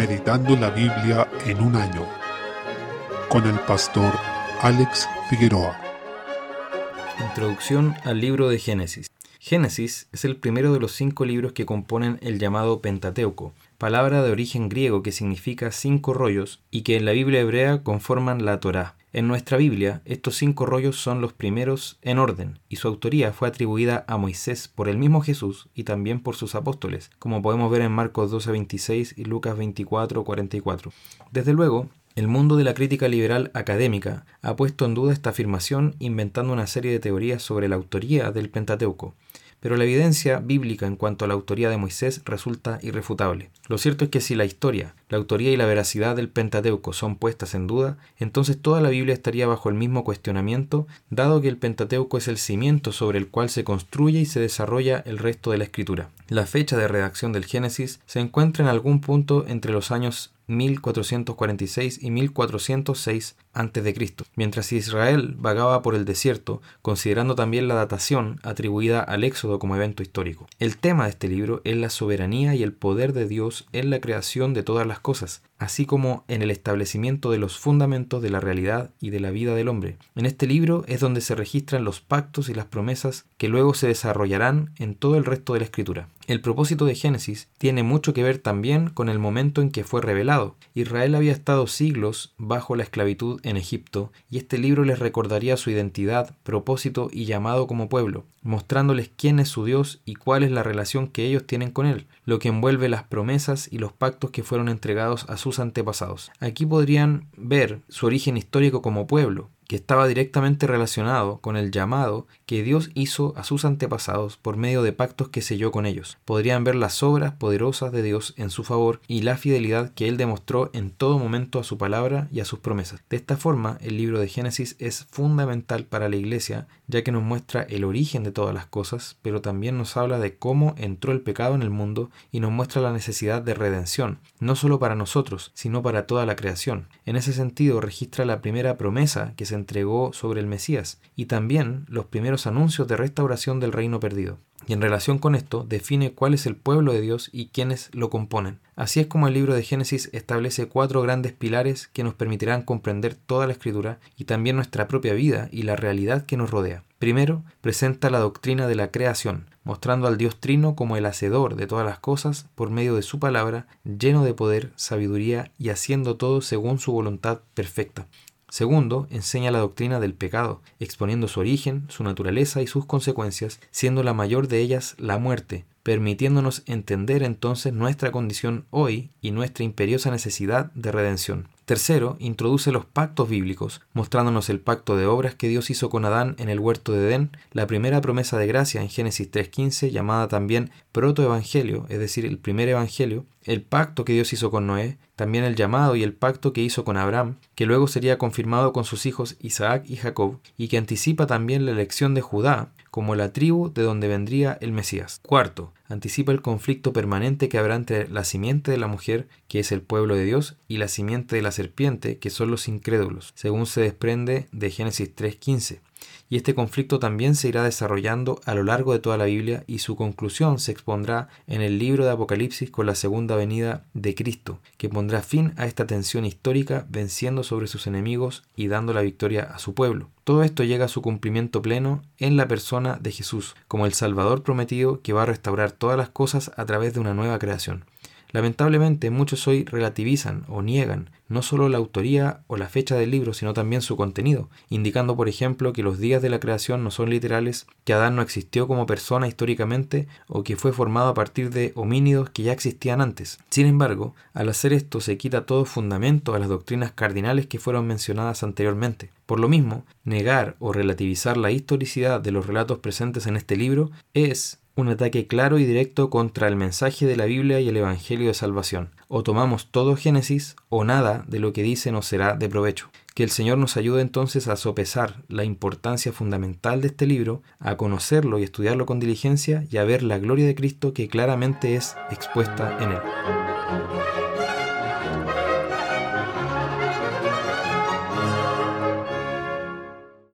Meditando la Biblia en un año con el pastor Alex Figueroa. Introducción al libro de Génesis. Génesis es el primero de los cinco libros que componen el llamado Pentateuco, palabra de origen griego que significa cinco rollos y que en la Biblia hebrea conforman la Torá. En nuestra Biblia, estos cinco rollos son los primeros en orden, y su autoría fue atribuida a Moisés por el mismo Jesús y también por sus apóstoles, como podemos ver en Marcos 12:26 y Lucas 24:44. Desde luego, el mundo de la crítica liberal académica ha puesto en duda esta afirmación inventando una serie de teorías sobre la autoría del Pentateuco pero la evidencia bíblica en cuanto a la autoría de Moisés resulta irrefutable. Lo cierto es que si la historia, la autoría y la veracidad del Pentateuco son puestas en duda, entonces toda la Biblia estaría bajo el mismo cuestionamiento, dado que el Pentateuco es el cimiento sobre el cual se construye y se desarrolla el resto de la escritura. La fecha de redacción del Génesis se encuentra en algún punto entre los años 1446 y 1406 a.C., mientras Israel vagaba por el desierto, considerando también la datación atribuida al Éxodo como evento histórico. El tema de este libro es la soberanía y el poder de Dios en la creación de todas las cosas, así como en el establecimiento de los fundamentos de la realidad y de la vida del hombre. En este libro es donde se registran los pactos y las promesas que luego se desarrollarán en todo el resto de la escritura. El propósito de Génesis tiene mucho que ver también con el momento en que fue revelado. Israel había estado siglos bajo la esclavitud en Egipto y este libro les recordaría su identidad, propósito y llamado como pueblo, mostrándoles quién es su Dios y cuál es la relación que ellos tienen con Él, lo que envuelve las promesas y los pactos que fueron entregados a sus antepasados. Aquí podrían ver su origen histórico como pueblo, que estaba directamente relacionado con el llamado que Dios hizo a sus antepasados por medio de pactos que selló con ellos. Podrían ver las obras poderosas de Dios en su favor y la fidelidad que Él demostró en todo momento a su palabra y a sus promesas. De esta forma, el libro de Génesis es fundamental para la Iglesia, ya que nos muestra el origen de todas las cosas, pero también nos habla de cómo entró el pecado en el mundo y nos muestra la necesidad de redención, no solo para nosotros, sino para toda la creación. En ese sentido, registra la primera promesa que se entregó sobre el Mesías y también los primeros anuncios de restauración del reino perdido. Y en relación con esto, define cuál es el pueblo de Dios y quiénes lo componen. Así es como el libro de Génesis establece cuatro grandes pilares que nos permitirán comprender toda la escritura y también nuestra propia vida y la realidad que nos rodea. Primero, presenta la doctrina de la creación, mostrando al Dios Trino como el hacedor de todas las cosas por medio de su palabra, lleno de poder, sabiduría y haciendo todo según su voluntad perfecta. Segundo, enseña la doctrina del pecado, exponiendo su origen, su naturaleza y sus consecuencias, siendo la mayor de ellas la muerte, permitiéndonos entender entonces nuestra condición hoy y nuestra imperiosa necesidad de redención. Tercero, introduce los pactos bíblicos, mostrándonos el pacto de obras que Dios hizo con Adán en el huerto de Edén, la primera promesa de gracia en Génesis 3.15, llamada también protoevangelio, es decir, el primer evangelio, el pacto que Dios hizo con Noé, también el llamado y el pacto que hizo con Abraham, que luego sería confirmado con sus hijos Isaac y Jacob, y que anticipa también la elección de Judá como la tribu de donde vendría el Mesías. Cuarto, anticipa el conflicto permanente que habrá entre la simiente de la mujer, que es el pueblo de Dios, y la simiente de la serpiente, que son los incrédulos, según se desprende de Génesis 3.15 y este conflicto también se irá desarrollando a lo largo de toda la Biblia y su conclusión se expondrá en el libro de Apocalipsis con la segunda venida de Cristo, que pondrá fin a esta tensión histórica venciendo sobre sus enemigos y dando la victoria a su pueblo. Todo esto llega a su cumplimiento pleno en la persona de Jesús, como el Salvador prometido que va a restaurar todas las cosas a través de una nueva creación. Lamentablemente muchos hoy relativizan o niegan no solo la autoría o la fecha del libro, sino también su contenido, indicando por ejemplo que los días de la creación no son literales, que Adán no existió como persona históricamente o que fue formado a partir de homínidos que ya existían antes. Sin embargo, al hacer esto se quita todo fundamento a las doctrinas cardinales que fueron mencionadas anteriormente. Por lo mismo, negar o relativizar la historicidad de los relatos presentes en este libro es un ataque claro y directo contra el mensaje de la Biblia y el Evangelio de Salvación. O tomamos todo Génesis o nada de lo que dice nos será de provecho. Que el Señor nos ayude entonces a sopesar la importancia fundamental de este libro, a conocerlo y estudiarlo con diligencia y a ver la gloria de Cristo que claramente es expuesta en él.